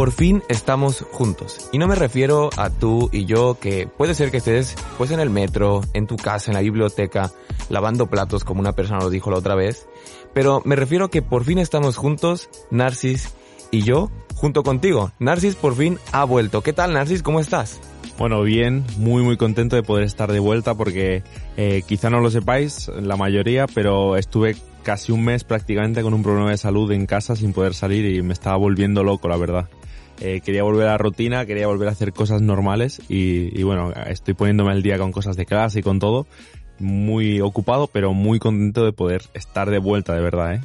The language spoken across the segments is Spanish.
por fin estamos juntos. Y no me refiero a tú y yo, que puede ser que estés pues en el metro, en tu casa, en la biblioteca, lavando platos como una persona lo dijo la otra vez, pero me refiero a que por fin estamos juntos, Narcis y yo, junto contigo. Narcis por fin ha vuelto. ¿Qué tal Narcis? ¿Cómo estás? Bueno, bien, muy muy contento de poder estar de vuelta porque eh, quizá no lo sepáis, la mayoría, pero estuve casi un mes prácticamente con un problema de salud en casa sin poder salir y me estaba volviendo loco, la verdad. Eh, quería volver a la rutina, quería volver a hacer cosas normales y, bueno, estoy poniéndome al día con cosas de clase y con todo. Muy ocupado, pero muy contento de poder estar de vuelta, de verdad, ¿eh?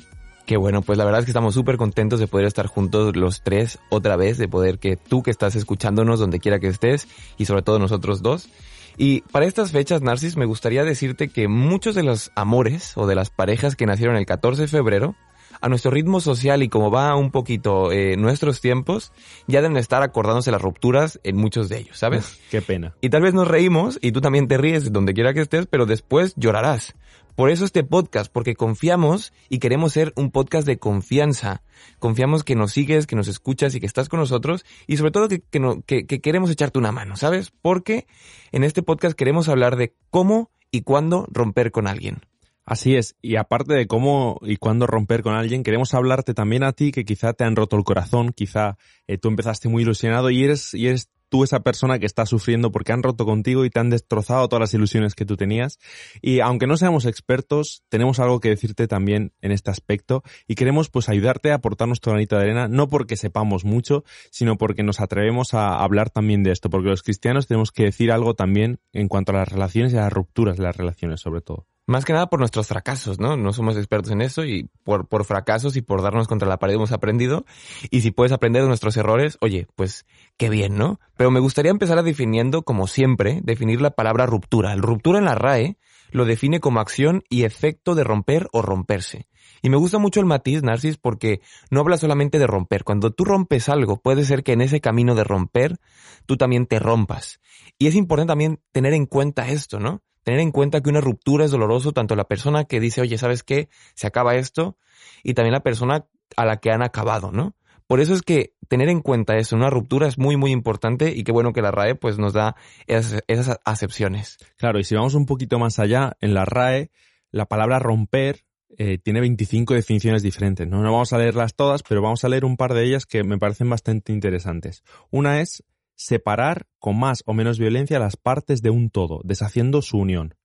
Qué bueno, pues la verdad es que estamos súper contentos de poder estar juntos los tres otra vez, de poder que tú que estás escuchándonos donde quiera que estés y sobre todo nosotros dos. Y para estas fechas, Narcis, me gustaría decirte que muchos de los amores o de las parejas que nacieron el 14 de febrero a nuestro ritmo social y como va un poquito eh, nuestros tiempos, ya deben estar acordándose las rupturas en muchos de ellos, ¿sabes? Qué pena. Y tal vez nos reímos y tú también te ríes donde quiera que estés, pero después llorarás. Por eso este podcast, porque confiamos y queremos ser un podcast de confianza. Confiamos que nos sigues, que nos escuchas y que estás con nosotros y sobre todo que, que, no, que, que queremos echarte una mano, ¿sabes? Porque en este podcast queremos hablar de cómo y cuándo romper con alguien. Así es, y aparte de cómo y cuándo romper con alguien, queremos hablarte también a ti que quizá te han roto el corazón, quizá eh, tú empezaste muy ilusionado y eres, y eres tú esa persona que está sufriendo porque han roto contigo y te han destrozado todas las ilusiones que tú tenías. Y aunque no seamos expertos, tenemos algo que decirte también en este aspecto y queremos pues ayudarte a aportar nuestro granito de arena, no porque sepamos mucho, sino porque nos atrevemos a hablar también de esto, porque los cristianos tenemos que decir algo también en cuanto a las relaciones y a las rupturas de las relaciones sobre todo. Más que nada por nuestros fracasos, ¿no? No somos expertos en eso y por, por fracasos y por darnos contra la pared hemos aprendido. Y si puedes aprender de nuestros errores, oye, pues qué bien, ¿no? Pero me gustaría empezar a definiendo, como siempre, definir la palabra ruptura. El ruptura en la RAE lo define como acción y efecto de romper o romperse. Y me gusta mucho el matiz, Narcis, porque no habla solamente de romper. Cuando tú rompes algo, puede ser que en ese camino de romper, tú también te rompas. Y es importante también tener en cuenta esto, ¿no? Tener en cuenta que una ruptura es doloroso tanto la persona que dice, oye, ¿sabes qué? Se acaba esto, y también la persona a la que han acabado, ¿no? Por eso es que tener en cuenta eso, una ruptura es muy, muy importante y qué bueno que la RAE pues nos da esas, acepciones. Claro, y si vamos un poquito más allá, en la RAE, la palabra romper eh, tiene 25 definiciones diferentes. ¿no? no vamos a leerlas todas, pero vamos a leer un par de ellas que me parecen bastante interesantes. Una es separar con más o menos violencia las partes de un todo, deshaciendo su unión.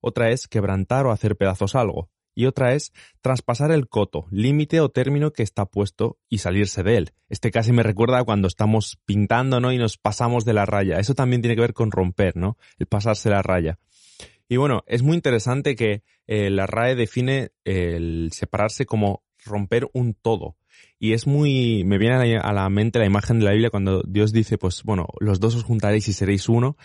Otra es quebrantar o hacer pedazos algo. Y otra es traspasar el coto, límite o término que está puesto y salirse de él. Este casi me recuerda a cuando estamos pintando, ¿no? Y nos pasamos de la raya. Eso también tiene que ver con romper, ¿no? El pasarse la raya. Y bueno, es muy interesante que eh, la RAE define el separarse como romper un todo. Y es muy, me viene a la mente la imagen de la Biblia cuando Dios dice, pues bueno, los dos os juntaréis y seréis uno.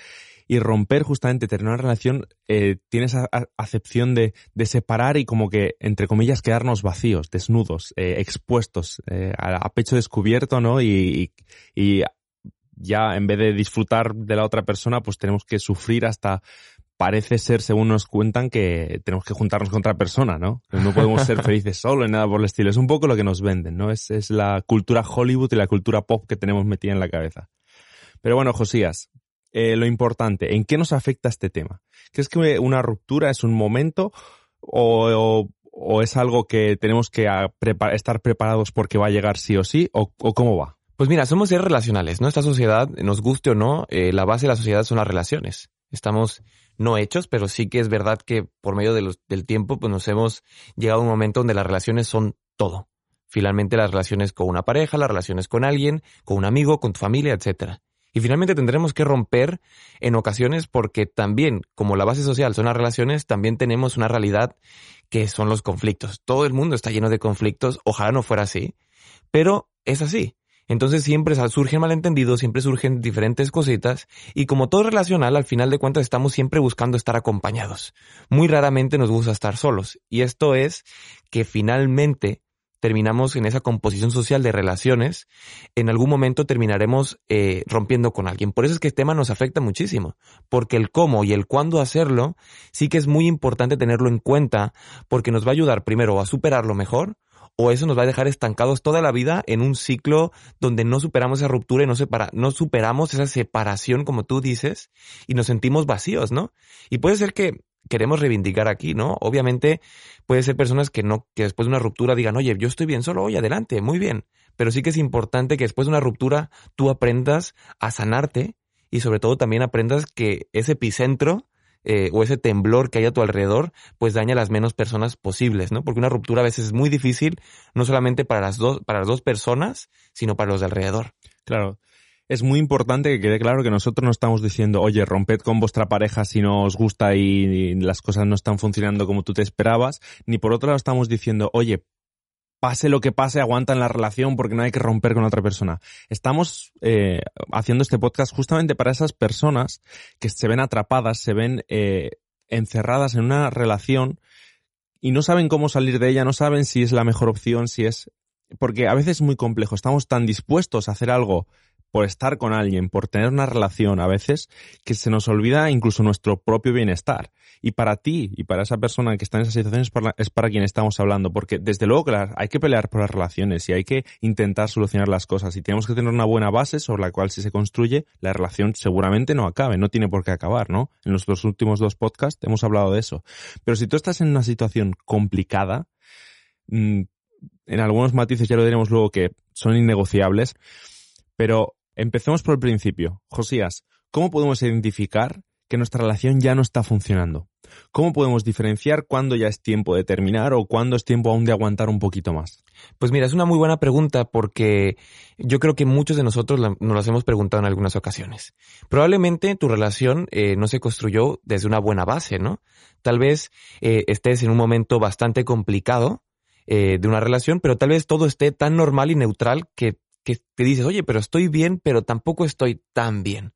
Y romper justamente, tener una relación, eh, tiene esa acepción de, de, separar y como que, entre comillas, quedarnos vacíos, desnudos, eh, expuestos, eh, a, pecho descubierto, ¿no? Y, y ya en vez de disfrutar de la otra persona, pues tenemos que sufrir hasta parece ser, según nos cuentan, que tenemos que juntarnos con otra persona, ¿no? No podemos ser felices solo ni nada por el estilo. Es un poco lo que nos venden, ¿no? Es, es la cultura Hollywood y la cultura pop que tenemos metida en la cabeza. Pero bueno, Josías, eh, lo importante, ¿en qué nos afecta este tema? ¿Crees que una ruptura es un momento o, o, o es algo que tenemos que prepar estar preparados porque va a llegar sí o sí? ¿O, o cómo va? Pues mira, somos seres relacionales, ¿no? Esta sociedad, nos guste o no, eh, la base de la sociedad son las relaciones. Estamos no hechos, pero sí que es verdad que por medio de los, del tiempo, pues nos hemos llegado a un momento donde las relaciones son todo. Finalmente las relaciones con una pareja, las relaciones con alguien, con un amigo, con tu familia, etcétera. Y finalmente tendremos que romper en ocasiones porque también, como la base social son las relaciones, también tenemos una realidad que son los conflictos. Todo el mundo está lleno de conflictos, ojalá no fuera así, pero es así. Entonces siempre surgen malentendidos, siempre surgen diferentes cositas y como todo relacional, al final de cuentas estamos siempre buscando estar acompañados. Muy raramente nos gusta estar solos y esto es que finalmente terminamos en esa composición social de relaciones, en algún momento terminaremos eh, rompiendo con alguien. Por eso es que este tema nos afecta muchísimo, porque el cómo y el cuándo hacerlo sí que es muy importante tenerlo en cuenta, porque nos va a ayudar primero a superarlo mejor o eso nos va a dejar estancados toda la vida en un ciclo donde no superamos esa ruptura y no, separa, no superamos esa separación, como tú dices, y nos sentimos vacíos, ¿no? Y puede ser que queremos reivindicar aquí, ¿no? Obviamente puede ser personas que no, que después de una ruptura digan, oye, yo estoy bien solo, oye, adelante, muy bien. Pero sí que es importante que después de una ruptura tú aprendas a sanarte y sobre todo también aprendas que ese epicentro eh, o ese temblor que hay a tu alrededor, pues daña a las menos personas posibles, ¿no? Porque una ruptura a veces es muy difícil, no solamente para las dos, para las dos personas, sino para los de alrededor. Claro es muy importante que quede claro que nosotros no estamos diciendo, oye, romped con vuestra pareja si no os gusta y, las cosas no están funcionando como tú te esperabas, ni por otro lado estamos diciendo, oye, pase lo que pase, aguanta en la relación porque no hay que romper con otra persona. Estamos eh, haciendo este podcast justamente para esas personas que se ven atrapadas, se ven eh, encerradas en una relación y no saben cómo salir de ella, no saben si es la mejor opción, si es... Porque a veces es muy complejo, estamos tan dispuestos a hacer algo por estar con alguien, por tener una relación a veces, que se nos olvida incluso nuestro propio bienestar. Y para ti y para esa persona que está en esa situación es para, quien estamos hablando, porque desde luego que hay que pelear por las relaciones y hay que intentar solucionar las cosas y tenemos que tener una buena base sobre la cual si se construye, la relación seguramente no acabe, no tiene por qué acabar, ¿no? En nuestros últimos dos podcasts hemos hablado de eso. Pero si tú estás en una situación complicada, mm, en algunos matices ya lo diremos luego que son innegociables, pero Empecemos por el principio. Josías, ¿cómo podemos identificar que nuestra relación ya no está funcionando? ¿Cómo podemos diferenciar cuándo ya es tiempo de terminar o cuándo es tiempo aún de aguantar un poquito más? Pues mira, es una muy buena pregunta porque yo creo que muchos de nosotros nos las hemos preguntado en algunas ocasiones. Probablemente tu relación eh, no se construyó desde una buena base, ¿no? Tal vez eh, estés en un momento bastante complicado eh, de una relación, pero tal vez todo esté tan normal y neutral que que te dices, oye, pero estoy bien, pero tampoco estoy tan bien.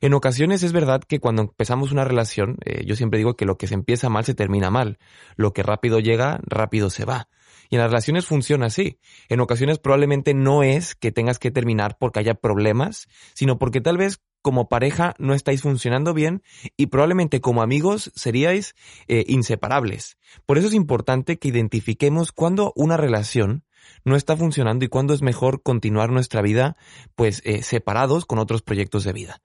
En ocasiones es verdad que cuando empezamos una relación, eh, yo siempre digo que lo que se empieza mal se termina mal. Lo que rápido llega, rápido se va. Y en las relaciones funciona así. En ocasiones probablemente no es que tengas que terminar porque haya problemas, sino porque tal vez como pareja no estáis funcionando bien y probablemente como amigos seríais eh, inseparables. Por eso es importante que identifiquemos cuando una relación no está funcionando y cuándo es mejor continuar nuestra vida pues eh, separados con otros proyectos de vida.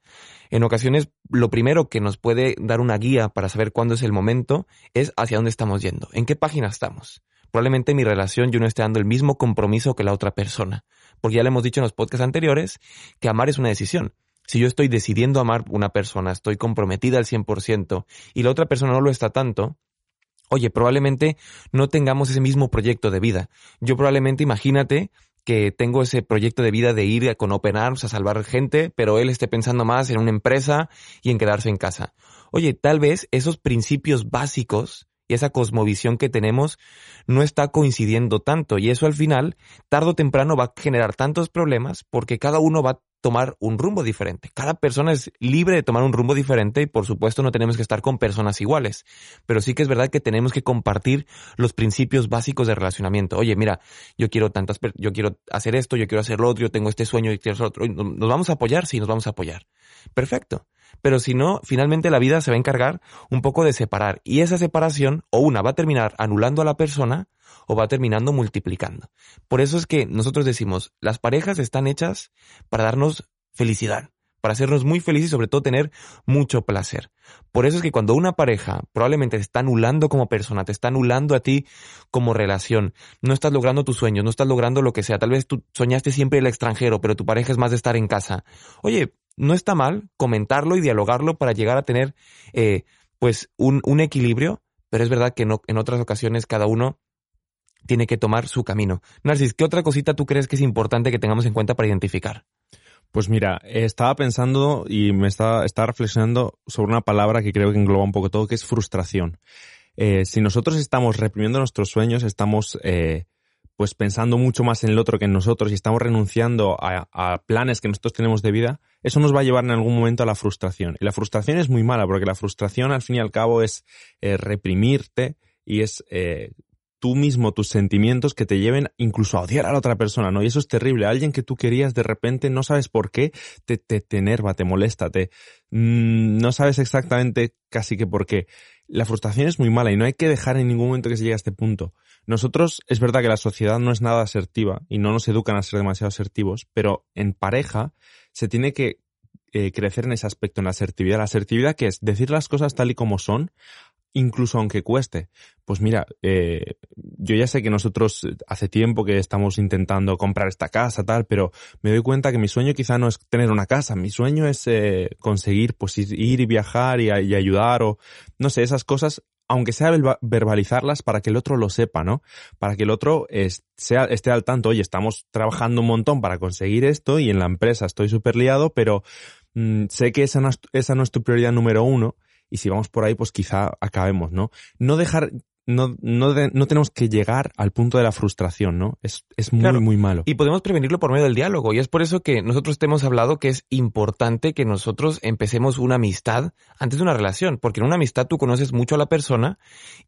En ocasiones lo primero que nos puede dar una guía para saber cuándo es el momento es hacia dónde estamos yendo, en qué página estamos. Probablemente en mi relación yo no esté dando el mismo compromiso que la otra persona, porque ya le hemos dicho en los podcasts anteriores que amar es una decisión. Si yo estoy decidiendo amar una persona, estoy comprometida al 100% y la otra persona no lo está tanto, oye, probablemente no tengamos ese mismo proyecto de vida. Yo probablemente, imagínate que tengo ese proyecto de vida de ir con Open Arms a salvar gente, pero él esté pensando más en una empresa y en quedarse en casa. Oye, tal vez esos principios básicos y esa cosmovisión que tenemos no está coincidiendo tanto y eso al final, tarde o temprano va a generar tantos problemas porque cada uno va tomar un rumbo diferente. Cada persona es libre de tomar un rumbo diferente y por supuesto no tenemos que estar con personas iguales. Pero sí que es verdad que tenemos que compartir los principios básicos de relacionamiento. Oye, mira, yo quiero tantas, yo quiero hacer esto, yo quiero hacer lo otro, yo tengo este sueño y quiero hacer otro. ¿Nos vamos a apoyar? Sí, nos vamos a apoyar. Perfecto. Pero si no, finalmente la vida se va a encargar un poco de separar. Y esa separación, o una, va a terminar anulando a la persona, o va terminando multiplicando. Por eso es que nosotros decimos, las parejas están hechas para darnos felicidad, para hacernos muy felices y sobre todo tener mucho placer. Por eso es que cuando una pareja probablemente te está anulando como persona, te está anulando a ti como relación, no estás logrando tus sueños, no estás logrando lo que sea, tal vez tú soñaste siempre el extranjero, pero tu pareja es más de estar en casa. Oye, no está mal comentarlo y dialogarlo para llegar a tener eh, pues un, equilibrio, pero es verdad que en otras ocasiones cada uno tiene que tomar su camino. Narcis, ¿qué otra cosita tú crees que es importante que tengamos en cuenta para identificar? Pues mira, estaba pensando y me estaba, estaba reflexionando sobre una palabra que creo que engloba un poco todo, que es frustración. Eh, si nosotros estamos reprimiendo nuestros sueños, estamos eh, pues pensando mucho más en el otro que en nosotros y estamos renunciando a, planes que nosotros tenemos de vida, eso nos va a llevar en algún momento a la frustración. Y la frustración es muy mala porque la frustración al fin y al cabo es eh, reprimirte y es tú mismo tus sentimientos que te lleven incluso a odiar a la otra persona, ¿no? Y eso es terrible. Alguien que tú querías de repente no sabes por qué te, te, te enerva, te molesta, te, mm, no sabes exactamente casi que por qué. La frustración es muy mala y no hay que dejar en ningún momento que se llegue a este punto. Nosotros, es verdad que la sociedad no es nada asertiva y no nos educan a ser demasiado asertivos, pero en pareja se tiene que eh, crecer en ese aspecto, en la asertividad. La asertividad que es decir las cosas tal y como son, incluso aunque cueste. Pues mira, eh, yo ya sé que nosotros eh, hace tiempo que estamos intentando comprar esta casa, tal, pero me doy cuenta que mi sueño quizá no es tener una casa, mi sueño es eh, conseguir pues ir, y viajar y, y, ayudar o no sé, esas cosas, aunque sea verbalizarlas para que el otro lo sepa, ¿no? Para que el otro sea, esté al tanto, oye, estamos trabajando un montón para conseguir esto y en la empresa estoy súper liado, pero mmm, sé que esa es, esa no es tu prioridad número uno y si vamos por ahí, pues quizá acabemos, ¿no? No dejar, no, no, no tenemos que llegar al punto de la frustración, ¿no? Es, es muy, muy malo. Y podemos prevenirlo por medio del diálogo. Y es por eso que nosotros te hemos hablado que es importante que nosotros empecemos una amistad antes de una relación. Porque en una amistad tú conoces mucho a la persona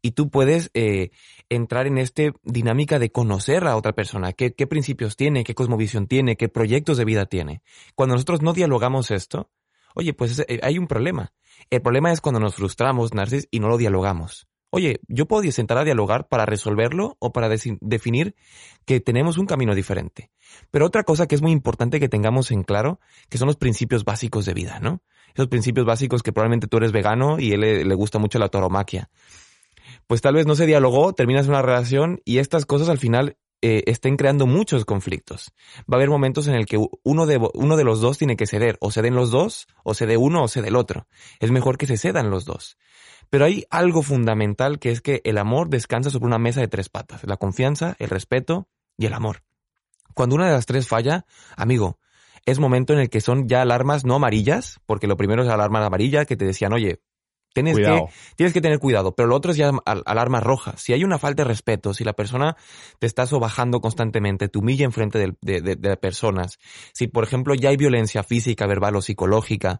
y tú puedes eh, entrar en esta dinámica de conocer a otra persona. ¿Qué, qué principios tiene, qué cosmovisión tiene, qué proyectos de vida tiene. Cuando nosotros no dialogamos esto, oye, pues eh, hay un problema. El problema es cuando nos frustramos, Narcis, y no lo dialogamos. Oye, yo puedo sentar a dialogar para resolverlo o para definir que tenemos un camino diferente. Pero otra cosa que es muy importante que tengamos en claro, que son los principios básicos de vida, ¿no? Esos principios básicos que probablemente tú eres vegano y él le, gusta mucho la tauromaquia. Pues tal vez no se dialogó, terminas una relación y estas cosas al final eh, estén creando muchos conflictos. Va a haber momentos en el que uno de, uno de los dos tiene que ceder, o ceden los dos, o cede uno o cede el otro. Es mejor que se cedan los dos. Pero hay algo fundamental que es que el amor descansa sobre una mesa de tres patas, la confianza, el respeto y el amor. Cuando una de las tres falla, amigo, es momento en el que son ya alarmas no amarillas, porque lo primero es la alarma amarilla que te decían, oye, Tienes que, tienes que tener cuidado, pero lo otro es ya alarma roja. Si hay una falta de respeto, si la persona te está sobajando constantemente, te humilla enfrente de, de, de, de personas, si por ejemplo ya hay violencia física, verbal o psicológica,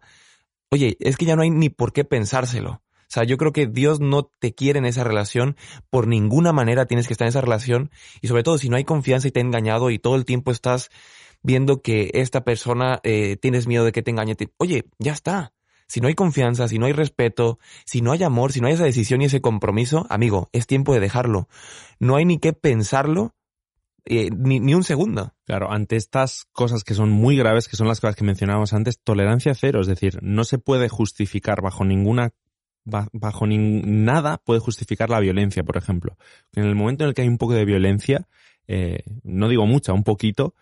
oye, es que ya no hay ni por qué pensárselo. O sea, yo creo que Dios no te quiere en esa relación, por ninguna manera tienes que estar en esa relación, y sobre todo si no hay confianza y te ha engañado y todo el tiempo estás viendo que esta persona eh, tienes miedo de que te engañe, oye, ya está si no hay confianza, si no hay respeto, si no hay amor, si no hay esa decisión y ese compromiso, amigo, es tiempo de dejarlo. No hay ni que pensarlo eh, ni, ni, un segundo. Claro, ante estas cosas que son muy graves, que son las cosas que mencionábamos antes, tolerancia cero, es decir, no se puede justificar bajo ninguna bajo nada puede justificar la violencia, por ejemplo. En el momento en el que hay un poco de violencia, eh, no digo mucha, un poquito,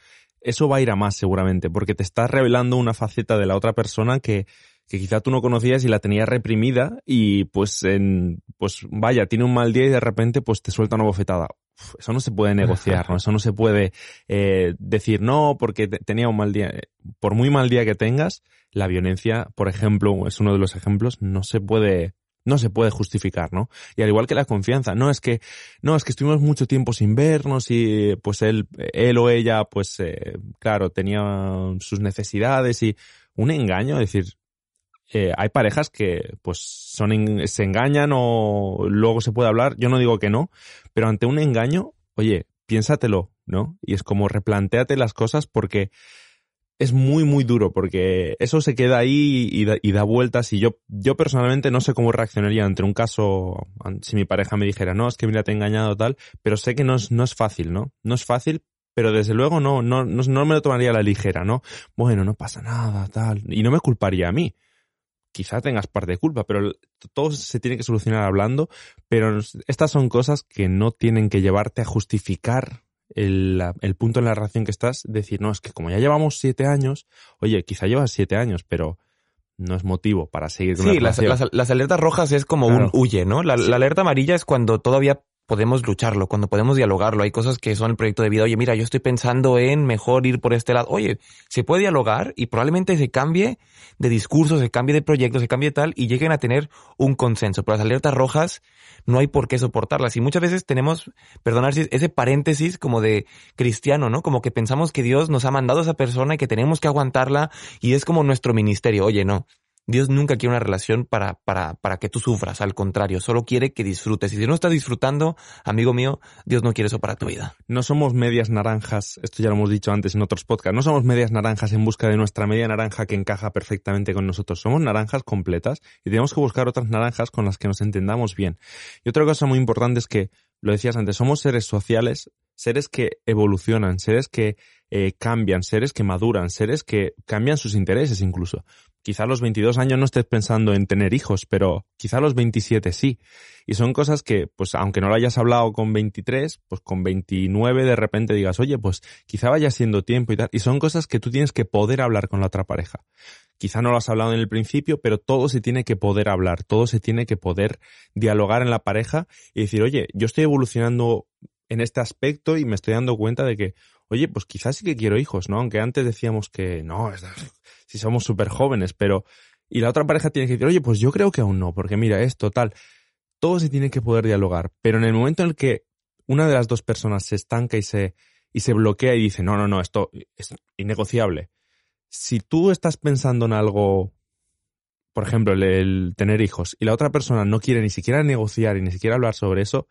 eso va a ir a más seguramente, porque te estás revelando una faceta de la otra persona que, que quizá tú no conocías y la tenías reprimida y pues en, pues vaya, tiene un mal día y de repente pues te suelta una bofetada. Eso no se puede negociar, ¿no? Eso no se puede eh, decir no porque te, tenía un mal día. Por muy mal día que tengas, la violencia, por ejemplo, es uno de los ejemplos, no se puede no se puede justificar, ¿no? Y al igual que la confianza, no es que, no, es que estuvimos mucho tiempo sin vernos y pues él, él o ella, pues, eh, claro, tenía sus necesidades y un engaño, decir, eh, hay parejas que pues son se engañan o luego se puede hablar, yo no digo que no, pero ante un engaño, oye, piénsatelo, ¿no? Y es como replantéate las cosas porque es muy, muy duro, porque eso se queda ahí y da, y da, vueltas y yo, yo personalmente no sé cómo reaccionaría ante un caso, si mi pareja me dijera, no, es que mira, te he engañado tal, pero sé que no es, no es fácil, ¿no? No es fácil, pero desde luego no, no, no, no me lo tomaría a la ligera, ¿no? Bueno, no pasa nada, tal, y no me culparía a mí quizá tengas parte de culpa, pero todo se tiene que solucionar hablando, pero estas son cosas que no tienen que llevarte a justificar el, el, punto en la relación que estás, decir, no, es que como ya llevamos siete años, oye, quizá llevas siete años, pero no es motivo para seguir con Sí, las, las, las, alertas rojas es como claro. un huye, ¿no? La, la alerta amarilla es cuando todavía podemos lucharlo, cuando podemos dialogarlo. Hay cosas que son el proyecto de vida. Oye, mira, yo estoy pensando en mejor ir por este lado. Oye, se puede dialogar y probablemente se cambie de discurso, se cambie de proyecto, se cambie de tal y lleguen a tener un consenso. Pero las alertas rojas no hay por qué soportarlas. Y muchas veces tenemos, perdonar, ese paréntesis como de cristiano, ¿no? Como que pensamos que Dios nos ha mandado a esa persona y que tenemos que aguantarla y es como nuestro ministerio. Oye, no. Dios nunca quiere una relación para, para, para que tú sufras, al contrario, solo quiere que disfrutes. Y si no estás disfrutando, amigo mío, Dios no quiere eso para tu vida. No somos medias naranjas, esto ya lo hemos dicho antes en otros podcasts, no somos medias naranjas en busca de nuestra media naranja que encaja perfectamente con nosotros. Somos naranjas completas y tenemos que buscar otras naranjas con las que nos entendamos bien. Y otra cosa muy importante es que lo decías antes, somos seres sociales, seres que evolucionan, seres que eh, cambian, seres que maduran, seres que cambian sus intereses incluso. Quizá a los 22 años no estés pensando en tener hijos, pero quizá a los 27 sí. Y son cosas que, pues aunque no lo hayas hablado con 23, pues con 29 de repente digas, oye, pues quizá vaya siendo tiempo y tal. Y son cosas que tú tienes que poder hablar con la otra pareja. Quizá no lo has hablado en el principio, pero todo se tiene que poder hablar, todo se tiene que poder dialogar en la pareja y decir, oye, yo estoy evolucionando en este aspecto y me estoy dando cuenta de que, oye, pues quizás sí que quiero hijos, ¿no? Aunque antes decíamos que no, si somos súper jóvenes, pero... Y la otra pareja tiene que decir, oye, pues yo creo que aún no, porque mira, esto, tal. Todo se tiene que poder dialogar, pero en el momento en el que una de las dos personas se estanca y se, y se bloquea y dice, no, no, no, esto es innegociable. Si tú estás pensando en algo, por ejemplo, el tener hijos, y la otra persona no quiere ni siquiera negociar y ni siquiera hablar sobre eso,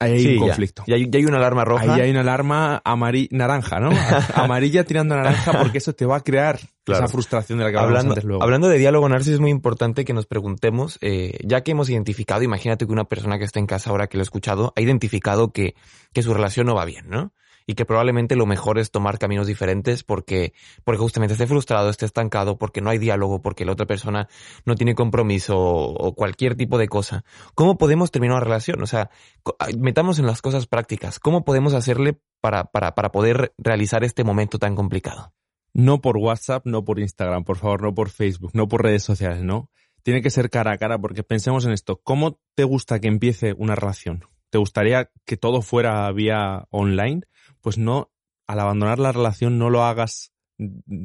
Ahí hay un conflicto. Ya, hay, una alarma roja. Ahí hay una alarma naranja, ¿no? Amarilla tirando naranja porque eso te va a crear esa frustración de la que hablando, antes luego. Hablando de diálogo, Narcis, es muy importante que nos preguntemos, eh, ya que hemos identificado, imagínate que una persona que está en casa ahora que lo ha escuchado, ha identificado que, que su relación no va bien, ¿no? Y que probablemente lo mejor es tomar caminos diferentes porque, porque justamente esté frustrado, esté estancado, porque no hay diálogo, porque la otra persona no tiene compromiso o, cualquier tipo de cosa. ¿Cómo podemos terminar una relación? O sea, metamos en las cosas prácticas. ¿Cómo podemos hacerle para, para, para poder realizar este momento tan complicado? No por WhatsApp, no por Instagram, por favor, no por Facebook, no por redes sociales, ¿no? Tiene que ser cara a cara porque pensemos en esto. ¿Cómo te gusta que empiece una relación? ¿Te gustaría que todo fuera vía online? Pues no, al abandonar la relación no lo hagas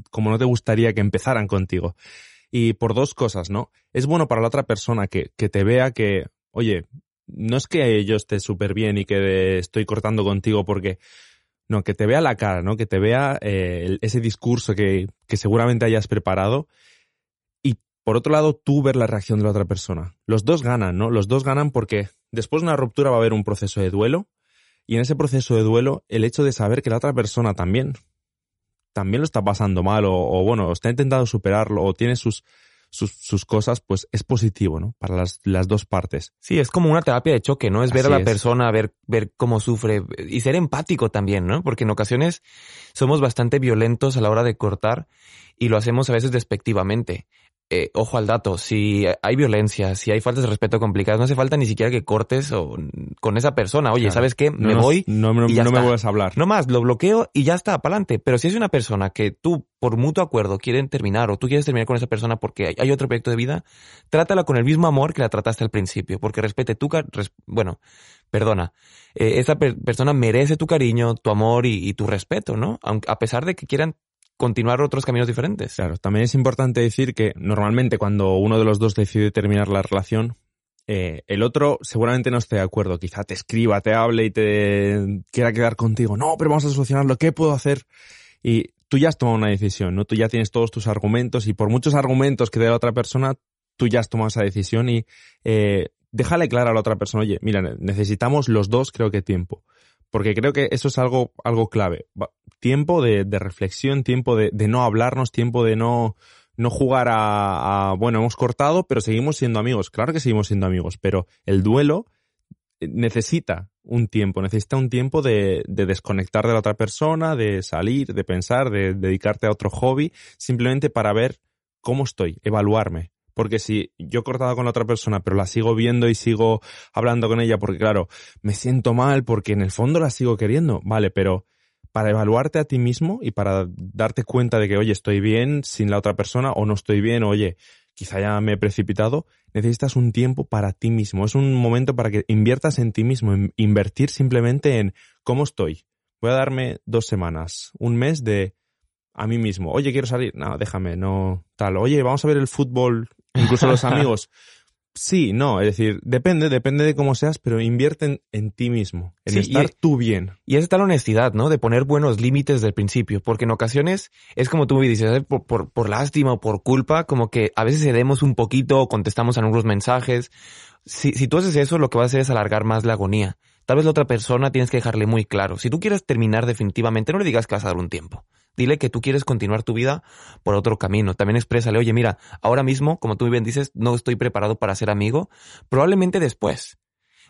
como no te gustaría que empezaran contigo. Y por dos cosas, ¿no? Es bueno para la otra persona que, que te vea que, oye, no es que yo esté súper bien y que estoy cortando contigo porque, no, que te vea la cara, ¿no? Que te vea eh, ese discurso que, que seguramente hayas preparado. Y por otro lado, tú ver la reacción de la otra persona. Los dos ganan, ¿no? Los dos ganan porque después de una ruptura va a haber un proceso de duelo y en ese proceso de duelo, el hecho de saber que la otra persona también, también lo está pasando mal o, bueno, está intentando superarlo o tiene sus, sus, cosas, pues es positivo, ¿no? Para las, las, dos partes. Sí, es como una terapia de choque, ¿no? Es ver a la persona, ver, ver cómo sufre y ser empático también, ¿no? Porque en ocasiones somos bastante violentos a la hora de cortar y lo hacemos a veces despectivamente. Eh, ojo al dato, si hay violencia, si hay faltas de respeto complicadas, no hace falta ni siquiera que cortes o, con esa persona. Oye, ¿sabes qué? Me voy. No, no, no me vuelvas a hablar. No más, lo bloqueo y ya está, para adelante. Pero si es una persona que tú, por mutuo acuerdo, quieren terminar o tú quieres terminar con esa persona porque hay, otro proyecto de vida, trátala con el mismo amor que la trataste al principio, porque respete tu, bueno, perdona, eh, esa persona merece tu cariño, tu amor y, y tu respeto, ¿no? Aunque, a pesar de que quieran continuar otros caminos diferentes. Claro, también es importante decir que normalmente cuando uno de los dos decide terminar la relación, eh, el otro seguramente no esté de acuerdo. Quizá te escriba, te hable y te quiera quedar contigo. No, pero vamos a solucionarlo. ¿Qué puedo hacer? Y tú ya has tomado una decisión, ¿no? Tú ya tienes todos tus argumentos y por muchos argumentos que dé la otra persona, tú ya has tomado esa decisión y eh, déjale claro a la otra persona, oye, mira, necesitamos los dos, creo que tiempo. Porque creo que eso es algo, algo clave. Tiempo de, reflexión, tiempo de, no hablarnos, tiempo de no, no jugar a, bueno, hemos cortado, pero seguimos siendo amigos. Claro que seguimos siendo amigos, pero el duelo necesita un tiempo, necesita un tiempo de, de desconectar de la otra persona, de salir, de pensar, de dedicarte a otro hobby, simplemente para ver cómo estoy, evaluarme. Porque si yo he cortado con la otra persona, pero la sigo viendo y sigo hablando con ella, porque claro, me siento mal, porque en el fondo la sigo queriendo, vale, pero para evaluarte a ti mismo y para darte cuenta de que, oye, estoy bien sin la otra persona o no estoy bien, oye, quizá ya me he precipitado, necesitas un tiempo para ti mismo. Es un momento para que inviertas en ti mismo, invertir simplemente en cómo estoy. Voy a darme dos semanas, un mes de a mí mismo. Oye, quiero salir. No, déjame, no tal. Oye, vamos a ver el fútbol incluso los amigos. Sí, no, es decir, depende, depende de cómo seas, pero invierten en ti mismo, en estar tú bien. Y es está la honestidad, ¿no? De poner buenos límites del principio, porque en ocasiones es como tú me dices, por, por, por lástima o por culpa, como que a veces cedemos un poquito o contestamos a algunos mensajes. Si, si tú haces eso, lo que va a hacer es alargar más la agonía. Tal vez la otra persona tienes que dejarle muy claro. Si tú quieres terminar definitivamente, no le digas que vas a dar un tiempo. Dile que tú quieres continuar tu vida por otro camino. También exprésale, oye, mira, ahora mismo, como tú bien dices, no estoy preparado para ser amigo. Probablemente después.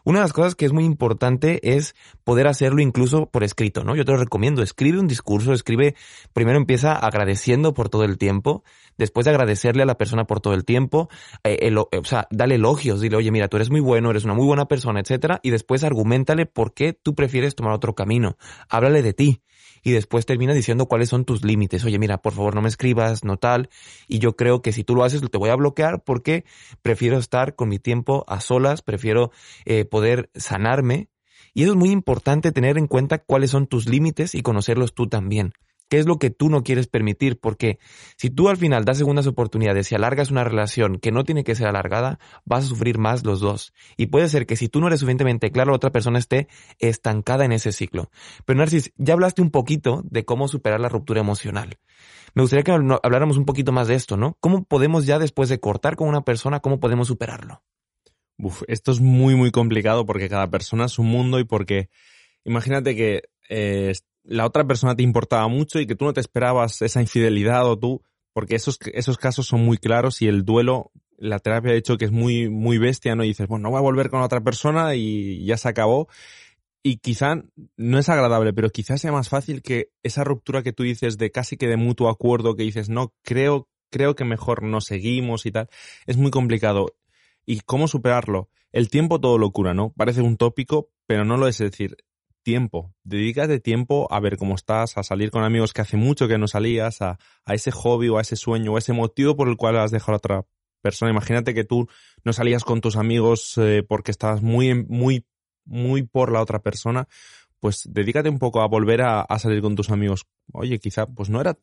Una de las cosas que es muy importante es poder hacerlo incluso por escrito, ¿no? Yo te lo recomiendo, escribe un discurso, escribe, primero empieza agradeciendo por todo el tiempo, después de agradecerle a la persona por todo el tiempo, eh, o sea, dale elogios, dile, oye, mira, tú eres muy bueno, eres una muy buena persona, etcétera, y después argumentale por qué tú prefieres tomar otro camino. Háblale de ti y después termina diciendo cuáles son tus límites. Oye, mira, por favor no me escribas, no tal. Y yo creo que si tú lo haces, te voy a bloquear porque prefiero estar con mi tiempo a solas, prefiero eh, poder sanarme. Y eso es muy importante tener en cuenta cuáles son tus límites y conocerlos tú también. ¿Qué es lo que tú no quieres permitir? Porque si tú al final das segundas oportunidades y alargas una relación que no tiene que ser alargada, vas a sufrir más los dos. Y puede ser que si tú no eres suficientemente claro, la otra persona esté estancada en ese ciclo. Pero Narcis, ya hablaste un poquito de cómo superar la ruptura emocional. Me gustaría que habláramos un poquito más de esto, ¿no? ¿Cómo podemos ya después de cortar con una persona, cómo podemos superarlo? Uf, esto es muy, muy complicado porque cada persona es un mundo y porque imagínate que eh, la otra persona te importaba mucho y que tú no te esperabas esa infidelidad o tú, porque esos, esos casos son muy claros y el duelo, la terapia ha hecho que es muy, muy bestia, ¿no? Y dices, bueno, no voy a volver con otra persona y ya se acabó. Y quizá no es agradable, pero quizás sea más fácil que esa ruptura que tú dices de casi que de mutuo acuerdo, que dices, no, creo, creo que mejor no seguimos y tal, es muy complicado. ¿Y cómo superarlo? El tiempo todo lo cura, ¿no? Parece un tópico, pero no lo es. Es decir, tiempo. Dedícate tiempo a ver cómo estás, a salir con amigos que hace mucho que no salías, a, ese hobby o a ese sueño o a ese motivo por el cual has dejado a otra persona. Imagínate que tú no salías con tus amigos eh, porque estabas muy, muy, muy por la otra persona. Pues dedícate un poco a volver a, salir con tus amigos. Oye, quizá, pues no era,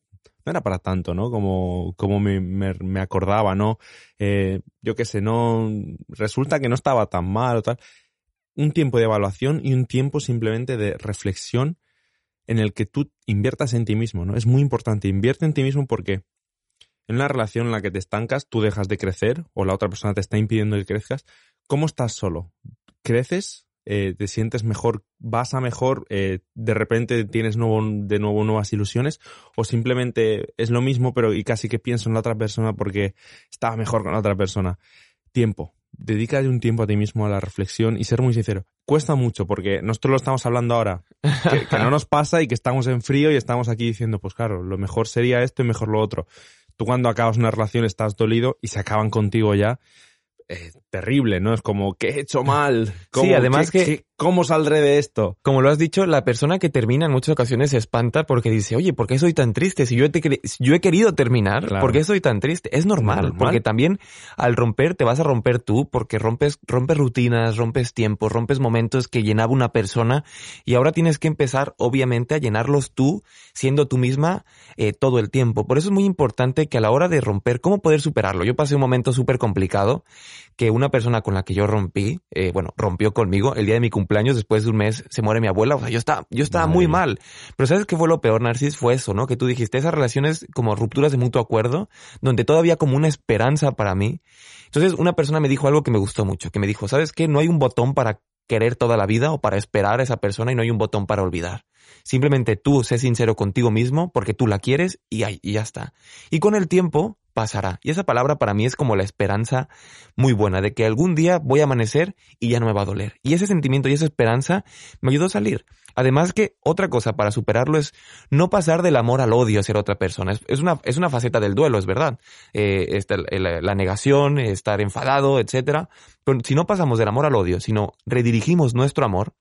no era para tanto, ¿no? Como, como me, me, acordaba, ¿no? Eh, yo qué sé, no, resulta que no estaba tan mal o tal un tiempo de evaluación y un tiempo simplemente de reflexión en el que tú inviertas en ti mismo, ¿no? Es muy importante, invierte en ti mismo porque en una relación en la que te estancas, tú dejas de crecer o la otra persona te está impidiendo que crezcas. ¿Cómo estás solo? ¿Creces? Eh, ¿Te sientes mejor? ¿Vas a mejor? Eh, ¿De repente tienes nuevo, de nuevo nuevas ilusiones? ¿O simplemente es lo mismo pero y casi que pienso en la otra persona porque estaba mejor con la otra persona? Tiempo dedícate un tiempo a ti mismo a la reflexión y ser muy sincero. Cuesta mucho porque nosotros lo estamos hablando ahora, que, no nos pasa y que estamos en frío y estamos aquí diciendo, pues claro, lo mejor sería esto y mejor lo otro. Tú cuando acabas una relación estás dolido y se acaban contigo ya. Eh, terrible, ¿no? Es como, ¿qué he hecho mal? sí, además que, ¿Cómo saldré de esto? Como lo has dicho, la persona que termina en muchas ocasiones se espanta porque dice, oye, ¿por qué soy tan triste? Si yo he, yo he querido terminar, ¿por qué soy tan triste? Es normal, porque también al romper te vas a romper tú porque rompes, rompes rutinas, rompes tiempos, rompes momentos que llenaba una persona y ahora tienes que empezar, obviamente, a llenarlos tú, siendo tú misma eh, todo el tiempo. Por eso es muy importante que a la hora de romper, ¿cómo poder superarlo? Yo pasé un momento súper complicado que una persona con la que yo rompí, eh, bueno, rompió conmigo el día de mi cumpleaños años después de un mes, se muere mi abuela. O sea, yo estaba, yo estaba muy mal. Pero ¿sabes qué fue lo peor, Narcis? Fue eso, ¿no? Que tú dijiste, esas relaciones como rupturas de mutuo acuerdo, donde todavía como una esperanza para mí. Entonces, una persona me dijo algo que me gustó mucho, que me dijo, ¿sabes qué? No hay un botón para querer toda la vida o para esperar a esa persona y no hay un botón para olvidar. Simplemente tú sé sincero contigo mismo porque tú la quieres y, y ya está. Y con el tiempo pasará. Y esa palabra para mí es como la esperanza muy buena de que algún día voy a amanecer y ya no me va a doler. Y ese sentimiento y esa esperanza me ayudó a salir. Además que otra cosa para superarlo es no pasar del amor al odio a ser otra persona. Es, una, es una faceta del duelo, es verdad. Eh, la, negación, estar enfadado, etcétera. Pero si no pasamos del amor al odio, sino redirigimos nuestro amor,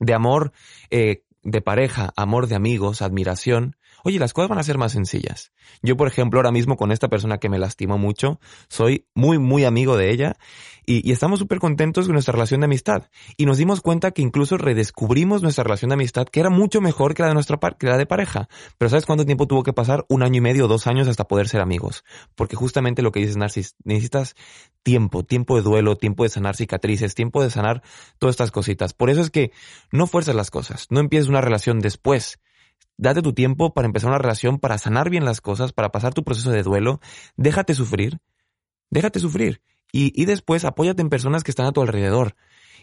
de amor eh, de pareja, amor de amigos, admiración, oye, las cosas van a ser más sencillas. Yo, por ejemplo, ahora mismo con esta persona que me lastimó mucho, soy muy, muy amigo de ella y, estamos súper contentos con nuestra relación de amistad. Y nos dimos cuenta que incluso redescubrimos nuestra relación de amistad que era mucho mejor que la de nuestra que la de pareja. Pero ¿sabes cuánto tiempo tuvo que pasar? Un año y medio, dos años hasta poder ser amigos. Porque justamente lo que dices, Narcis, necesitas tiempo, tiempo de duelo, tiempo de sanar cicatrices, tiempo de sanar todas estas cositas. Por eso es que no fuerzas las cosas, no empieces una relación después Date tu tiempo para empezar una relación, para sanar bien las cosas, para pasar tu proceso de duelo. Déjate sufrir. Déjate sufrir. Y, y después apóyate en personas que están a tu alrededor.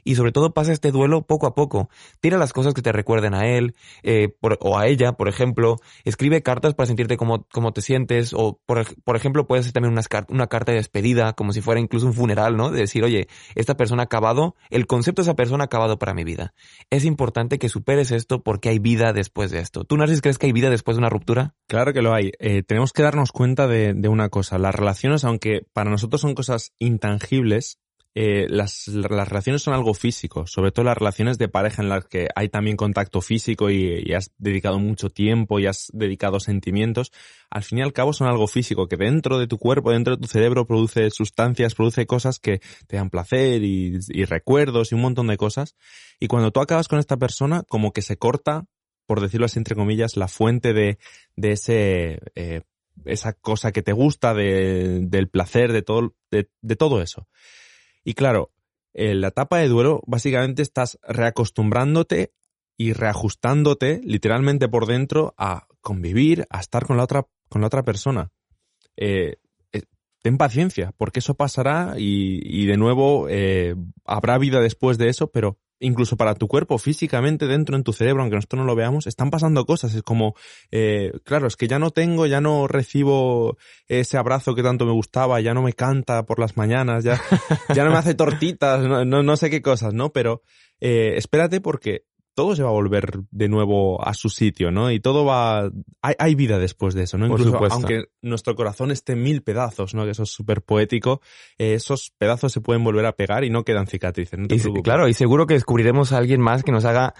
Y sobre todo pasa este duelo poco a poco. Tira las cosas que te recuerden a él eh, o a ella, por ejemplo. Escribe cartas para sentirte como, te sientes o, por, por ejemplo, puedes hacer también una, una carta de despedida, como si fuera incluso un funeral, ¿no? De decir, oye, esta persona ha acabado, el concepto de esa persona ha acabado para mi vida. Es importante que superes esto porque hay vida después de esto. ¿Tú, Narcis, crees que hay vida después de una ruptura? Claro que lo hay. Eh, tenemos que darnos cuenta de, de una cosa. Las relaciones, aunque para nosotros son cosas intangibles, eh, las, las, relaciones son algo físico, sobre todo las relaciones de pareja en las que hay también contacto físico y, has dedicado mucho tiempo y has dedicado sentimientos, al fin y al cabo son algo físico, que dentro de tu cuerpo, dentro de tu cerebro produce sustancias, produce cosas que te dan placer y, recuerdos y un montón de cosas. Y cuando tú acabas con esta persona, como que se corta, por decirlo así entre comillas, la fuente de, de ese... Eh, esa cosa que te gusta, de, del placer, de todo, de todo eso. Y claro, en la etapa de duelo básicamente estás reacostumbrándote y reajustándote literalmente por dentro a convivir, a estar con la otra, con la otra persona. Eh, eh, ten paciencia, porque eso pasará y, de nuevo eh, habrá vida después de eso, pero incluso para tu cuerpo, físicamente dentro en tu cerebro, aunque nosotros no lo veamos, están pasando cosas. Es como, eh, claro, es que ya no tengo, ya no recibo ese abrazo que tanto me gustaba, ya no me canta por las mañanas, ya, ya no me hace tortitas, no, no, no sé qué cosas, ¿no? Pero eh, espérate porque todo se va a volver de nuevo a su sitio, ¿no? Y todo va... Hay, hay vida después de eso, ¿no? Incluso, aunque nuestro corazón esté en mil pedazos, ¿no? Que eso es súper poético, eh, esos pedazos se pueden volver a pegar y no quedan cicatrices, no te y, Claro, y seguro que descubriremos a alguien más que nos haga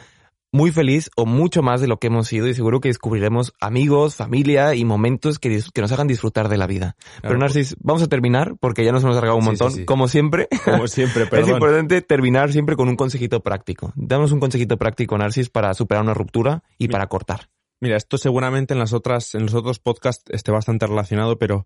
muy feliz o mucho más de lo que hemos sido y seguro que descubriremos amigos, familia y momentos que, que nos hagan disfrutar de la vida. Pero Narcis, vamos a terminar porque ya nos hemos alargado un montón, sí, sí, sí. como siempre. Como siempre, perdón. es importante terminar siempre con un consejito práctico. Damos un consejito práctico, Narcis, para superar una ruptura y Mira. para cortar. Mira, esto seguramente en las otras, en los otros podcasts esté bastante relacionado, pero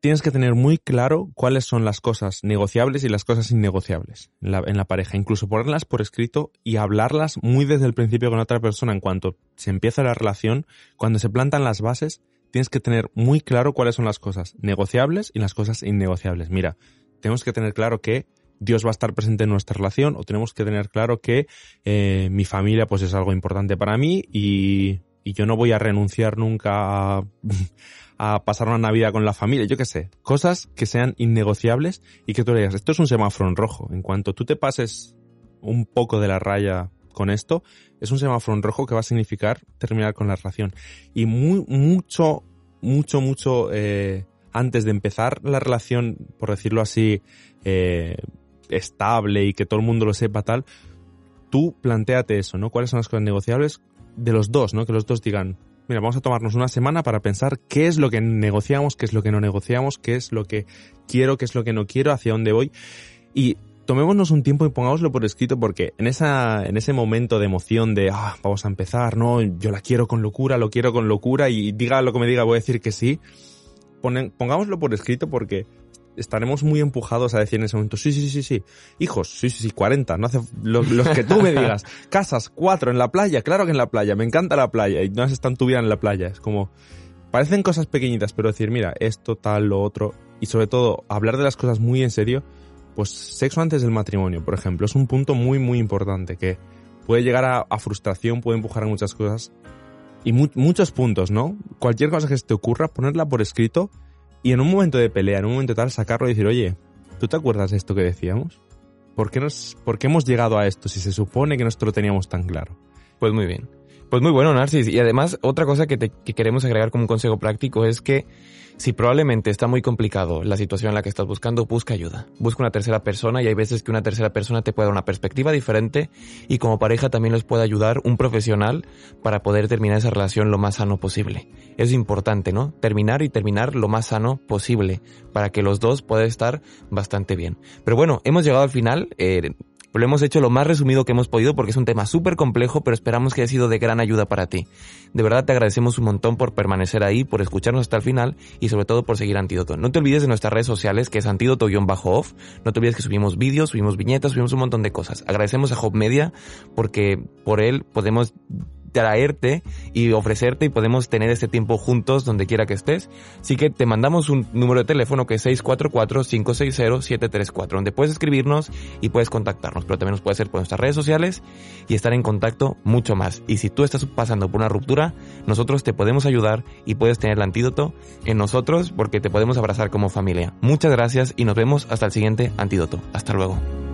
tienes que tener muy claro cuáles son las cosas negociables y las cosas innegociables en la, en la, pareja. Incluso ponerlas por escrito y hablarlas muy desde el principio con otra persona. En cuanto se empieza la relación, cuando se plantan las bases, tienes que tener muy claro cuáles son las cosas negociables y las cosas innegociables. Mira, tenemos que tener claro que Dios va a estar presente en nuestra relación o tenemos que tener claro que eh, mi familia pues es algo importante para mí y, y yo no voy a renunciar nunca a, a pasar una Navidad con la familia, yo qué sé, cosas que sean innegociables y que tú le digas, esto es un semáforo en rojo. En cuanto tú te pases un poco de la raya con esto, es un semáforo en rojo que va a significar terminar con la relación. Y muy, mucho, mucho, mucho eh, antes de empezar la relación, por decirlo así, eh, estable y que todo el mundo lo sepa tal, tú planteate eso, ¿no? ¿Cuáles son las cosas negociables de los dos, ¿no? Que los dos digan, mira, vamos a tomarnos una semana para pensar qué es lo que negociamos, qué es lo que no negociamos, qué es lo que quiero, qué es lo que no quiero, hacia dónde voy. Y tomémonos un tiempo y pongámoslo por escrito porque en esa en ese momento de emoción de ah, vamos a empezar, no, yo la quiero con locura, lo quiero con locura y diga lo que me diga, voy a decir que sí. Pongámoslo por escrito porque estaremos muy empujados a decir en ese momento, sí, sí, sí, sí, hijos, sí, sí, sí, 40, no hace, los, los que tú me digas, casas, cuatro, en la playa, claro que en la playa, me encanta la playa, y no has estado en tu vida en la playa, es como, parecen cosas pequeñitas, pero decir, mira, esto, tal, lo otro, y sobre todo, hablar de las cosas muy en serio, pues sexo antes del matrimonio, por ejemplo, es un punto muy, muy importante, que puede llegar a, a frustración, puede empujar a muchas cosas, y mu muchos puntos, ¿no? Cualquier cosa que se te ocurra, ponerla por escrito, y en un momento de pelea, en un momento tal, sacarlo y decir, oye, ¿tú te acuerdas de esto que decíamos? ¿Por qué, nos, ¿Por qué hemos llegado a esto si se supone que nosotros lo teníamos tan claro? Pues muy bien. Pues muy bueno, Narcis. Y además, otra cosa que, te, que queremos agregar como un consejo práctico es que si probablemente está muy complicado la situación en la que estás buscando, busca ayuda. Busca una tercera persona y hay veces que una tercera persona te puede dar una perspectiva diferente y como pareja también les puede ayudar un profesional para poder terminar esa relación lo más sano posible. Es importante, ¿no? Terminar y terminar lo más sano posible para que los dos puedan estar bastante bien. Pero bueno, hemos llegado al final. Eh, lo hemos hecho lo más resumido que hemos podido porque es un tema súper complejo, pero esperamos que haya sido de gran ayuda para ti. De verdad te agradecemos un montón por permanecer ahí, por escucharnos hasta el final y sobre todo por seguir Antídoto. No te olvides de nuestras redes sociales, que es antídoto-off. No te olvides que subimos vídeos, subimos viñetas, subimos un montón de cosas. Agradecemos a Hop Media porque por él podemos traerte y ofrecerte y podemos tener este tiempo juntos donde quiera que estés. Así que te mandamos un número de teléfono que es 644-560-734, donde puedes escribirnos y puedes contactarnos, pero también nos puedes hacer por nuestras redes sociales y estar en contacto mucho más. Y si tú estás pasando por una ruptura, nosotros te podemos ayudar y puedes tener el antídoto en nosotros porque te podemos abrazar como familia. Muchas gracias y nos vemos hasta el siguiente antídoto. Hasta luego.